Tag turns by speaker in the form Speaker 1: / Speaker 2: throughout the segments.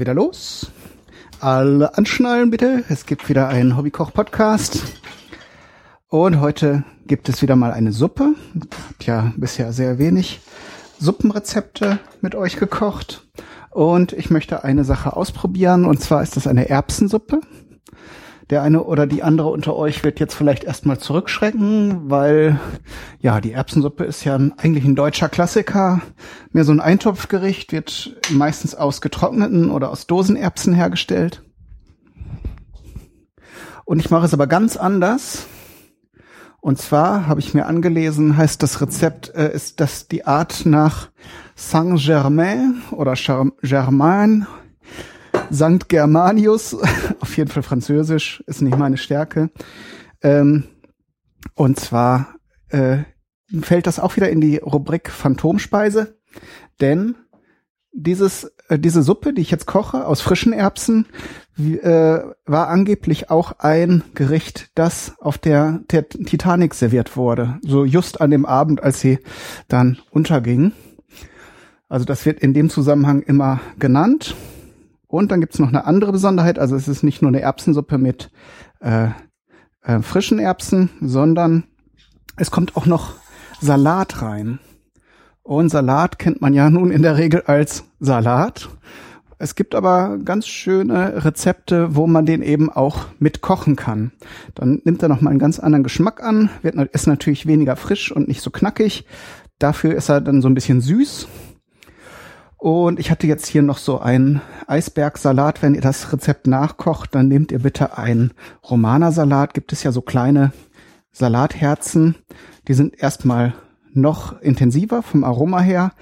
Speaker 1: Wieder los. Alle anschnallen bitte. Es gibt wieder einen Hobbykoch-Podcast. Und heute gibt es wieder mal eine Suppe. Habt ja bisher sehr wenig Suppenrezepte mit euch gekocht. Und ich möchte eine Sache ausprobieren. Und zwar ist das eine Erbsensuppe. Der eine oder die andere unter euch wird jetzt vielleicht erstmal zurückschrecken, weil ja, die Erbsensuppe ist ja eigentlich ein deutscher Klassiker. Mehr so ein Eintopfgericht, wird meistens aus getrockneten oder aus Dosenerbsen hergestellt. Und ich mache es aber ganz anders. Und zwar habe ich mir angelesen, heißt das Rezept, äh, ist das die Art nach Saint-Germain oder Germain Sankt Germanius, auf jeden Fall Französisch, ist nicht meine Stärke. Ähm, und zwar äh, fällt das auch wieder in die Rubrik Phantomspeise, denn dieses, äh, diese Suppe, die ich jetzt koche aus frischen Erbsen, äh, war angeblich auch ein Gericht, das auf der, der Titanic serviert wurde. So just an dem Abend, als sie dann unterging. Also das wird in dem Zusammenhang immer genannt. Und dann gibt's noch eine andere Besonderheit. Also es ist nicht nur eine Erbsensuppe mit äh, äh, frischen Erbsen, sondern es kommt auch noch Salat rein. Und Salat kennt man ja nun in der Regel als Salat. Es gibt aber ganz schöne Rezepte, wo man den eben auch mit kochen kann. Dann nimmt er noch mal einen ganz anderen Geschmack an, wird ist natürlich weniger frisch und nicht so knackig. Dafür ist er dann so ein bisschen süß und ich hatte jetzt hier noch so einen Eisbergsalat. Wenn ihr das Rezept nachkocht, dann nehmt ihr bitte einen Romanersalat. Gibt es ja so kleine Salatherzen. Die sind erstmal noch intensiver vom Aroma her,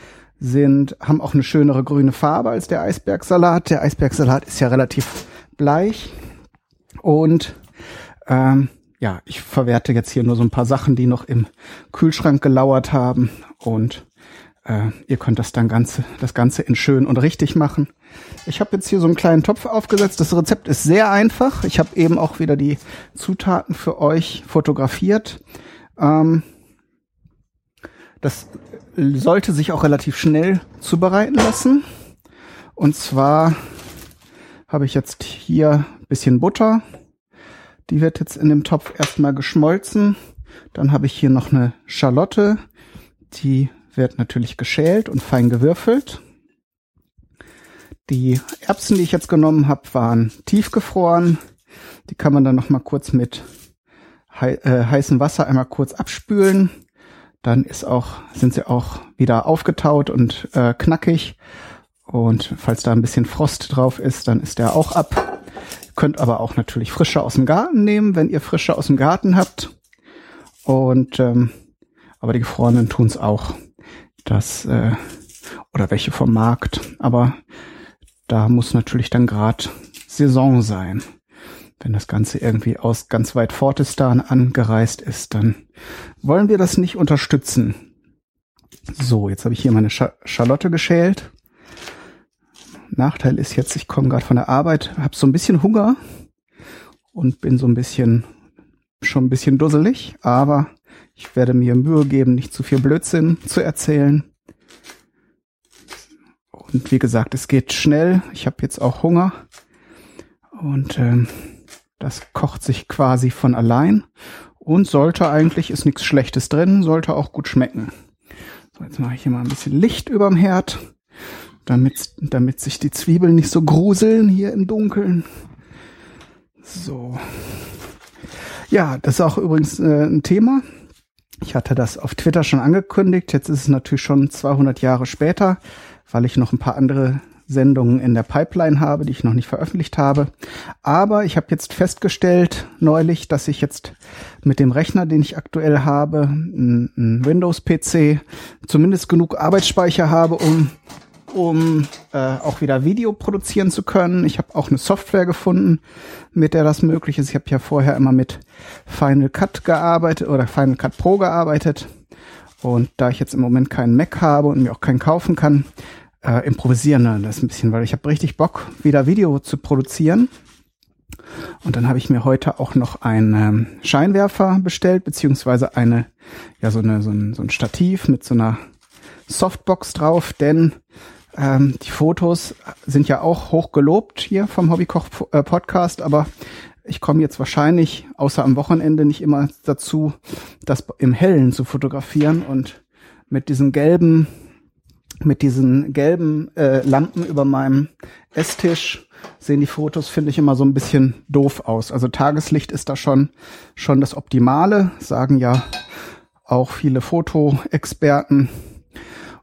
Speaker 1: sind, haben auch eine schönere grüne Farbe als der Eisbergsalat. Der Eisbergsalat ist ja relativ bleich. Und ähm, ja, ich verwerte jetzt hier nur so ein paar Sachen, die noch im Kühlschrank gelauert haben. Und äh, ihr könnt das dann ganze, das Ganze in schön und richtig machen. Ich habe jetzt hier so einen kleinen Topf aufgesetzt. Das Rezept ist sehr einfach. Ich habe eben auch wieder die Zutaten für euch fotografiert. Ähm, das sollte sich auch relativ schnell zubereiten lassen. Und zwar habe ich jetzt hier bisschen Butter. Die wird jetzt in dem Topf erstmal geschmolzen. Dann habe ich hier noch eine Schalotte. Die wird natürlich geschält und fein gewürfelt. Die Erbsen, die ich jetzt genommen habe, waren tiefgefroren. Die kann man dann noch mal kurz mit hei äh, heißem Wasser einmal kurz abspülen. Dann ist auch, sind sie auch wieder aufgetaut und äh, knackig. Und falls da ein bisschen Frost drauf ist, dann ist der auch ab. Ihr könnt aber auch natürlich frische aus dem Garten nehmen, wenn ihr frische aus dem Garten habt. Und ähm, aber die gefrorenen tun's auch das äh, oder welche vom Markt. Aber da muss natürlich dann gerade Saison sein. Wenn das Ganze irgendwie aus ganz weit Fortistan angereist ist, dann wollen wir das nicht unterstützen. So, jetzt habe ich hier meine Sch Schalotte geschält. Nachteil ist jetzt, ich komme gerade von der Arbeit, habe so ein bisschen Hunger und bin so ein bisschen schon ein bisschen dusselig, aber ich werde mir Mühe geben, nicht zu viel Blödsinn zu erzählen. Und wie gesagt, es geht schnell. Ich habe jetzt auch Hunger. Und ähm, das kocht sich quasi von allein. Und sollte eigentlich, ist nichts Schlechtes drin, sollte auch gut schmecken. So, jetzt mache ich hier mal ein bisschen Licht überm Herd, damit, damit sich die Zwiebeln nicht so gruseln hier im Dunkeln. So. Ja, das ist auch übrigens äh, ein Thema. Ich hatte das auf Twitter schon angekündigt. Jetzt ist es natürlich schon 200 Jahre später, weil ich noch ein paar andere Sendungen in der Pipeline habe, die ich noch nicht veröffentlicht habe. Aber ich habe jetzt festgestellt neulich, dass ich jetzt mit dem Rechner, den ich aktuell habe, ein, Windows-PC, zumindest genug Arbeitsspeicher habe, um um äh, auch wieder Video produzieren zu können. Ich habe auch eine Software gefunden, mit der das möglich ist. Ich habe ja vorher immer mit Final Cut gearbeitet oder Final Cut Pro gearbeitet. Und da ich jetzt im Moment keinen Mac habe und mir auch keinen kaufen kann, äh, improvisieren dann das ein bisschen, weil ich habe richtig Bock, wieder Video zu produzieren. Und dann habe ich mir heute auch noch einen ähm, Scheinwerfer bestellt, beziehungsweise eine, ja, so, eine, so, ein, so ein Stativ mit so einer Softbox drauf, denn Ähm, die Fotos sind ja auch hoch gelobt hier vom Hobbykoch-Podcast, aber ich komme jetzt wahrscheinlich, außer am Wochenende, nicht immer dazu, das im Hellen zu fotografieren und mit diesen gelben, mit diesen gelben äh, Lampen über meinem Esstisch sehen die Fotos, finde ich, immer so ein bisschen doof aus. Also Tageslicht ist da schon, schon das Optimale, sagen ja auch viele Fotoexperten.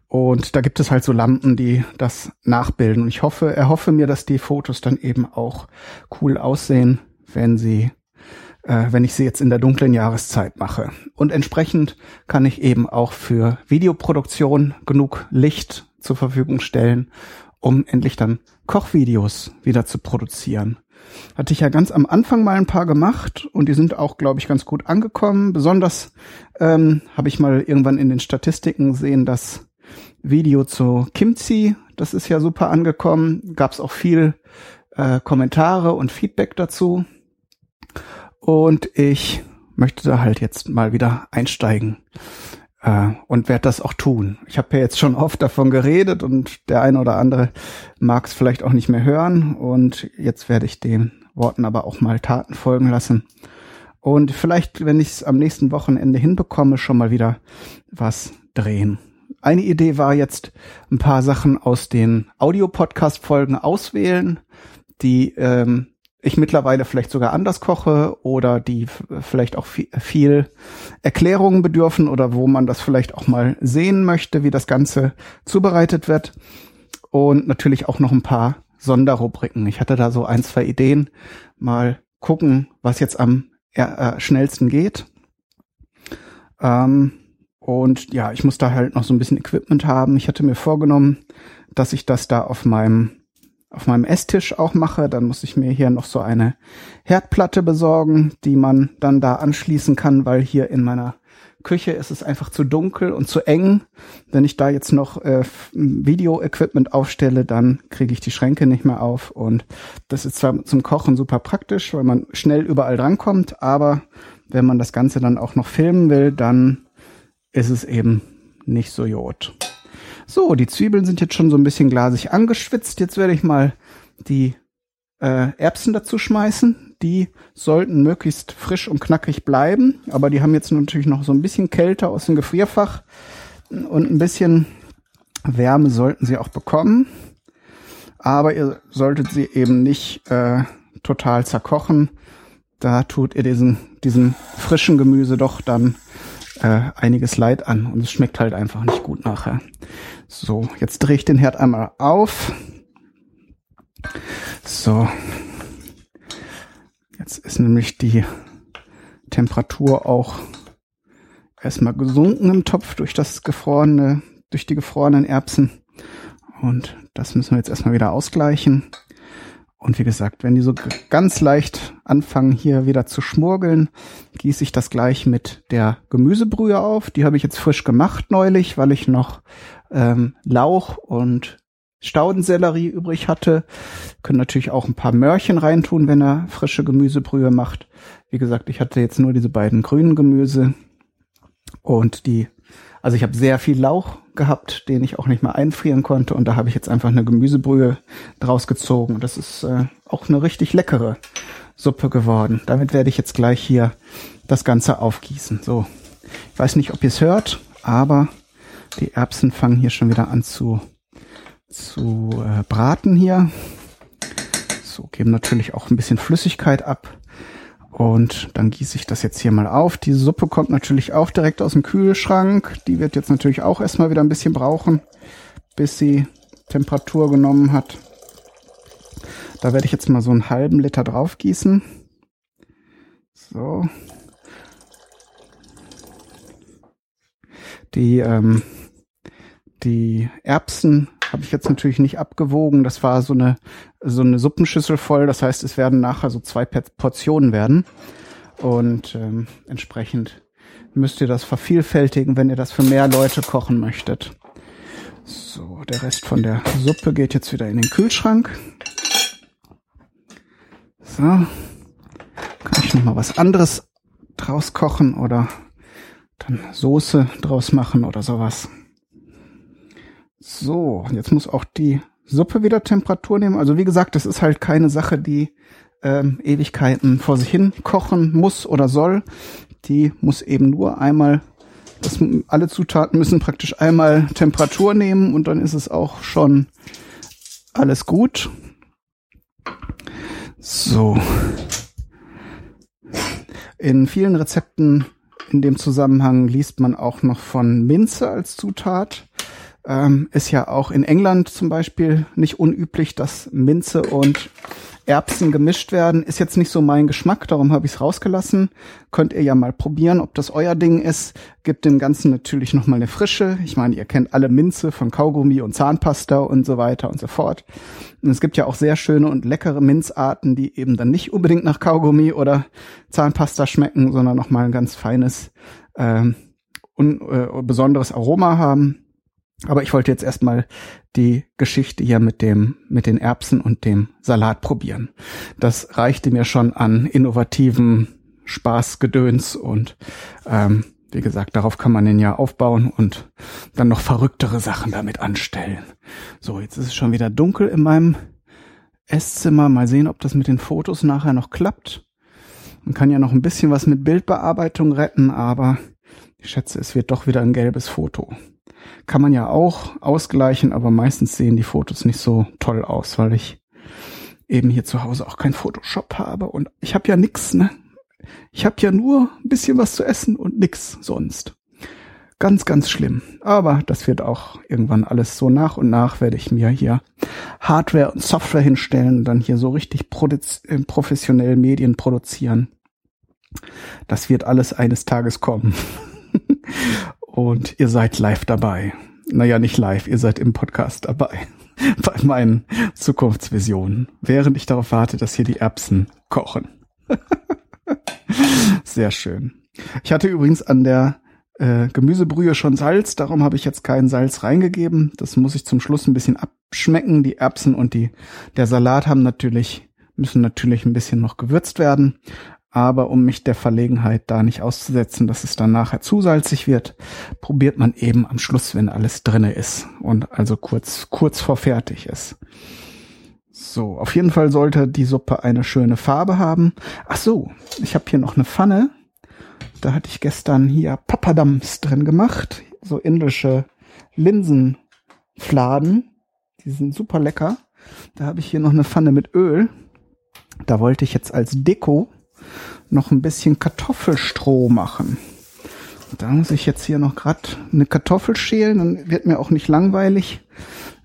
Speaker 1: Und da gibt es halt so Lampen, die das nachbilden. Und ich hoffe, erhoffe mir, dass die Fotos dann eben auch cool aussehen, wenn sie, äh, wenn ich sie jetzt in der dunklen Jahreszeit mache. Und entsprechend kann ich eben auch für Videoproduktion genug Licht zur Verfügung stellen, um endlich dann Kochvideos wieder zu produzieren. Hatte ich ja ganz am Anfang mal ein paar gemacht und die sind auch, glaube ich, ganz gut angekommen. Besonders ähm, habe ich mal irgendwann in den Statistiken gesehen, dass Video zu Kimchi, das ist ja super angekommen. Gab es auch viel äh, Kommentare und Feedback dazu. Und ich möchte da halt jetzt mal wieder einsteigen äh, und werde das auch tun. Ich habe ja jetzt schon oft davon geredet und der eine oder andere mag es vielleicht auch nicht mehr hören. Und jetzt werde ich den Worten aber auch mal Taten folgen lassen. Und vielleicht, wenn ich es am nächsten Wochenende hinbekomme, schon mal wieder was drehen. Eine Idee war jetzt ein paar Sachen aus den Audio-Podcast-Folgen auswählen, die ähm, ich mittlerweile vielleicht sogar anders koche oder die vielleicht auch viel, viel Erklärungen bedürfen oder wo man das vielleicht auch mal sehen möchte, wie das Ganze zubereitet wird. Und natürlich auch noch ein paar Sonderrubriken. Ich hatte da so ein, zwei Ideen. Mal gucken, was jetzt am äh, schnellsten geht. Ähm, und ja, ich muss da halt noch so ein bisschen Equipment haben. Ich hatte mir vorgenommen, dass ich das da auf meinem auf meinem Esstisch auch mache. Dann muss ich mir hier noch so eine Herdplatte besorgen, die man dann da anschließen kann, weil hier in meiner Küche ist es einfach zu dunkel und zu eng. Wenn ich da jetzt noch äh, Video-Equipment aufstelle, dann kriege ich die Schränke nicht mehr auf. Und das ist zwar zum Kochen super praktisch, weil man schnell überall drankommt, aber wenn man das Ganze dann auch noch filmen will, dann ist es eben nicht so jod. So, die Zwiebeln sind jetzt schon so ein bisschen glasig angeschwitzt. Jetzt werde ich mal die äh, Erbsen dazu schmeißen. Die sollten möglichst frisch und knackig bleiben, aber die haben jetzt natürlich noch so ein bisschen Kälte aus dem Gefrierfach und ein bisschen Wärme sollten sie auch bekommen. Aber ihr solltet sie eben nicht äh, total zerkochen. Da tut ihr diesen, diesen frischen Gemüse doch dann äh, einiges Leid an und es schmeckt halt einfach nicht gut nachher. So, jetzt drehe ich den Herd einmal auf. So. Jetzt ist nämlich die Temperatur auch erstmal gesunken im Topf durch das gefrorene, durch die gefrorenen Erbsen. Und das müssen wir jetzt erstmal wieder ausgleichen. Und wie gesagt, wenn die so ganz leicht anfangen hier wieder zu schmurgeln, gieße ich das gleich mit der Gemüsebrühe auf. Die habe ich jetzt frisch gemacht neulich, weil ich noch ähm, Lauch und Staudensellerie übrig hatte. Können natürlich auch ein paar Möhrchen reintun, wenn er frische Gemüsebrühe macht. Wie gesagt, ich hatte jetzt nur diese beiden grünen Gemüse und die also ich habe sehr viel Lauch gehabt, den ich auch nicht mehr einfrieren konnte und da habe ich jetzt einfach eine Gemüsebrühe draus gezogen. Und das ist äh, auch eine richtig leckere Suppe geworden. Damit werde ich jetzt gleich hier das Ganze aufgießen. So, ich weiß nicht, ob ihr es hört, aber die Erbsen fangen hier schon wieder an zu, zu äh, braten hier. So, geben natürlich auch ein bisschen Flüssigkeit ab. Und dann gieße ich das jetzt hier mal auf. Die Suppe kommt natürlich auch direkt aus dem Kühlschrank. Die wird jetzt natürlich auch erstmal wieder ein bisschen brauchen, bis sie Temperatur genommen hat. Da werde ich jetzt mal so einen halben Liter drauf gießen. So. Die, ähm, die Erbsen habe ich jetzt natürlich nicht abgewogen. Das war so eine, so eine Suppenschüssel voll. Das heißt, es werden nachher so zwei Portionen werden. Und ähm, entsprechend müsst ihr das vervielfältigen, wenn ihr das für mehr Leute kochen möchtet. So, der Rest von der Suppe geht jetzt wieder in den Kühlschrank. So, kann ich noch mal was anderes draus kochen oder dann Soße draus machen oder sowas. So, jetzt muss auch die Suppe wieder Temperatur nehmen. Also wie gesagt, das ist halt keine Sache, die ähm, Ewigkeiten vor sich hin kochen muss oder soll. Die muss eben nur einmal, das, alle Zutaten müssen praktisch einmal Temperatur nehmen und dann ist es auch schon alles gut. So. In vielen Rezepten in dem Zusammenhang liest man auch noch von Minze als Zutat. Ähm, ist ja auch in England zum Beispiel nicht unüblich, dass Minze und Erbsen gemischt werden. Ist jetzt nicht so mein Geschmack, darum habe ich es rausgelassen. Könnt ihr ja mal probieren, ob das euer Ding ist. Gibt dem Ganzen natürlich nochmal eine Frische. Ich meine, ihr kennt alle Minze von Kaugummi und Zahnpasta und so weiter und so fort. Und es gibt ja auch sehr schöne und leckere Minzarten, die eben dann nicht unbedingt nach Kaugummi oder Zahnpasta schmecken, sondern nochmal ein ganz feines, ähm, un, äh, besonderes Aroma haben. Aber ich wollte jetzt erstmal die Geschichte hier mit dem, mit den Erbsen und dem Salat probieren. Das reichte mir schon an innovativen Spaßgedöns und ähm, wie gesagt, darauf kann man den ja aufbauen und dann noch verrücktere Sachen damit anstellen. So, jetzt ist es schon wieder dunkel in meinem Esszimmer. Mal sehen, ob das mit den Fotos nachher noch klappt. Man kann ja noch ein bisschen was mit Bildbearbeitung retten, aber ich schätze, es wird doch wieder ein gelbes Foto. Kann man ja auch ausgleichen, aber meistens sehen die Fotos nicht so toll aus, weil ich eben hier zu Hause auch kein Photoshop habe und ich habe ja nix, ne? Ich habe ja nur ein bisschen was zu essen und nix sonst. Ganz, ganz schlimm. Aber das wird auch irgendwann alles so nach und nach werde ich mir hier Hardware und Software hinstellen und dann hier so richtig äh, professionell Medien produzieren. Das wird alles eines Tages kommen. und ihr seid live dabei. Naja, nicht live, ihr seid im Podcast dabei. Bei meinen Zukunftsvisionen. Während ich darauf warte, dass hier die Erbsen kochen. Sehr schön. Ich hatte übrigens an der äh, Gemüsebrühe schon Salz, darum habe ich jetzt kein Salz reingegeben. Das muss ich zum Schluss ein bisschen abschmecken. Die Erbsen und die, der Salat haben natürlich, müssen natürlich ein bisschen noch gewürzt werden. Aber um mich der Verlegenheit da nicht auszusetzen, dass es dann nachher zu salzig wird, probiert man eben am Schluss, wenn alles drinne ist und also kurz, kurz vor fertig ist. So, auf jeden Fall sollte die Suppe eine schöne Farbe haben. Ach so, ich habe hier noch eine Pfanne. Da hatte ich gestern hier Papadams drin gemacht. So indische Linsenfladen. Die sind super lecker. Da habe ich hier noch eine Pfanne mit Öl. Da wollte ich jetzt als Deko noch ein bisschen Kartoffelstroh machen. Da muss ich jetzt hier noch gerade eine Kartoffel schälen, dann wird mir auch nicht langweilig,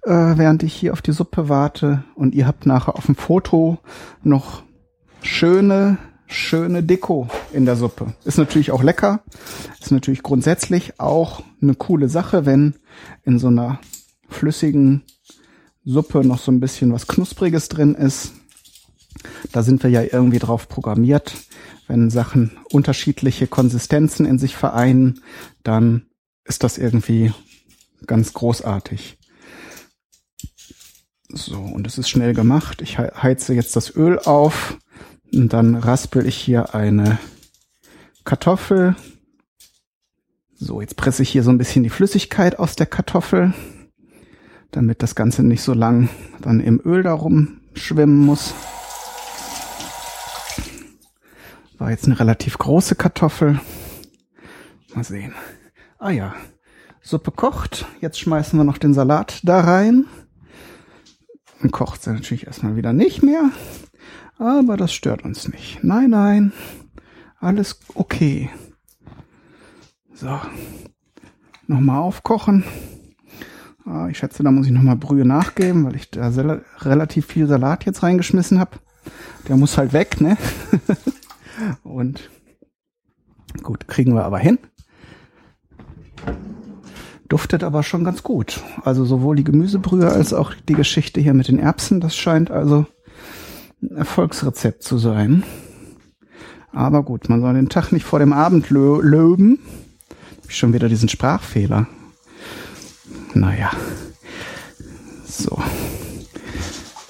Speaker 1: äh, während ich hier auf die Suppe warte. Und ihr habt nachher auf dem Foto noch schöne, schöne Deko in der Suppe. Ist natürlich auch lecker. Ist natürlich grundsätzlich auch eine coole Sache, wenn in so einer flüssigen Suppe noch so ein bisschen was Knuspriges drin ist. Da sind wir ja irgendwie drauf programmiert. Wenn Sachen unterschiedliche Konsistenzen in sich vereinen, dann ist das irgendwie ganz großartig. So, und es ist schnell gemacht. Ich heize jetzt das Öl auf und dann raspel ich hier eine Kartoffel. So, jetzt presse ich hier so ein bisschen die Flüssigkeit aus der Kartoffel, damit das Ganze nicht so lang dann im Öl darum schwimmen muss. War jetzt eine relativ große Kartoffel. Mal sehen. Ah ja, Suppe kocht. Jetzt schmeißen wir noch den Salat da rein. Dann kocht sie natürlich erstmal wieder nicht mehr. Aber das stört uns nicht. Nein, nein. Alles okay. So. Nochmal aufkochen. Ah, ich schätze, da muss ich nochmal Brühe nachgeben, weil ich da relativ viel Salat jetzt reingeschmissen habe. Der muss halt weg, ne? Und gut, kriegen wir aber hin. Duftet aber schon ganz gut. Also sowohl die Gemüsebrühe als auch die Geschichte hier mit den Erbsen, das scheint also ein Erfolgsrezept zu sein. Aber gut, man soll den Tag nicht vor dem Abend lö löben. Hab ich schon wieder diesen Sprachfehler. Naja. So.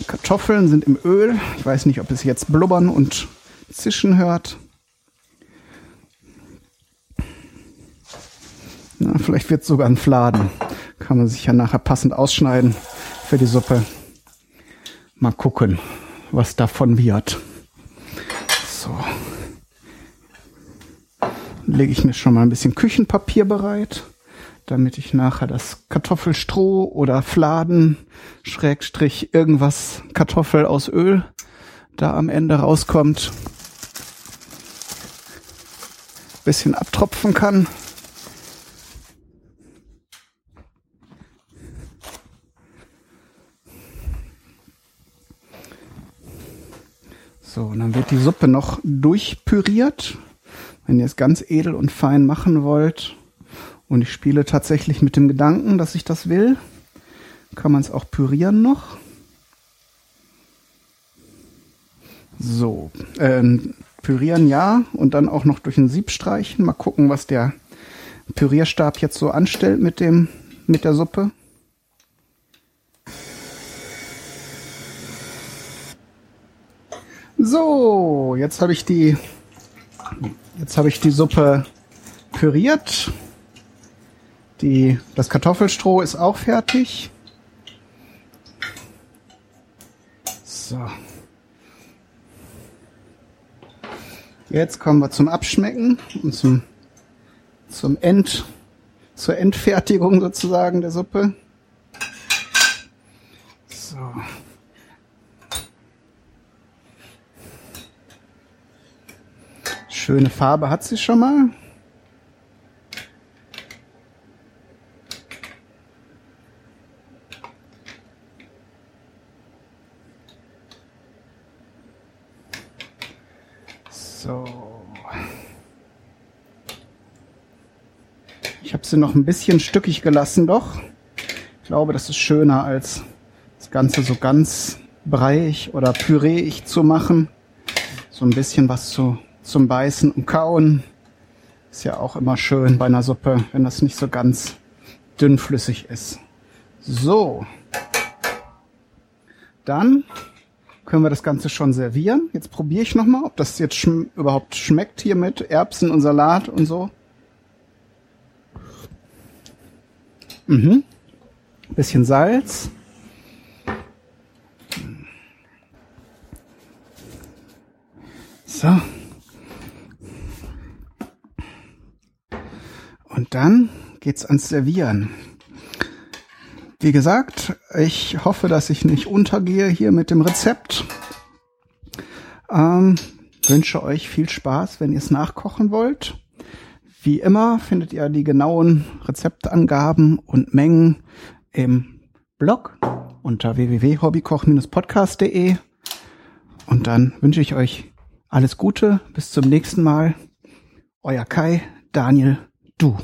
Speaker 1: Kartoffeln sind im Öl. Ich weiß nicht, ob es jetzt blubbern und Zischen hört. Na, vielleicht wird es sogar ein Fladen. Kann man sich ja nachher passend ausschneiden für die Suppe. Mal gucken, was davon wird. So. Lege ich mir schon mal ein bisschen Küchenpapier bereit, damit ich nachher das Kartoffelstroh oder Fladen, Schrägstrich, irgendwas Kartoffel aus Öl da am Ende rauskommt, bisschen abtropfen kann. So, und dann wird die Suppe noch durchpüriert. Wenn ihr es ganz edel und fein machen wollt, und ich spiele tatsächlich mit dem Gedanken, dass ich das will, kann man es auch pürieren noch. So, äh, pürieren ja und dann auch noch durch ein Sieb streichen. Mal gucken, was der Pürierstab jetzt so anstellt mit dem mit der Suppe. So, jetzt habe ich die jetzt habe ich die Suppe püriert. Die das Kartoffelstroh ist auch fertig. So. Jetzt kommen wir zum Abschmecken und zum zum End zur Endfertigung sozusagen der Suppe. So. Schöne Farbe hat sie schon mal. So. Ich habe sie noch ein bisschen stückig gelassen, doch. Ich glaube, das ist schöner als das Ganze so ganz breiig oder püreeig zu machen. So ein bisschen was zu zum Beißen und Kauen. Ist ja auch immer schön bei einer Suppe, wenn das nicht so ganz dünnflüssig ist. So. Dann können wir das Ganze schon servieren. Jetzt probiere ich nochmal, ob das jetzt schm überhaupt schmeckt hier mit Erbsen und Salat und so. Mhm. Bisschen Salz. So. Und dann geht's ans Servieren. Wie gesagt, ich hoffe, dass ich nicht untergehe hier mit dem Rezept. Ähm, wünsche euch viel Spaß, wenn ihr es nachkochen wollt. Wie immer findet ihr die genauen Rezeptangaben und Mengen im Blog unter www.hobbykoch-podcast.de. Und dann wünsche ich euch alles Gute. Bis zum nächsten Mal. Euer Kai, Daniel, du.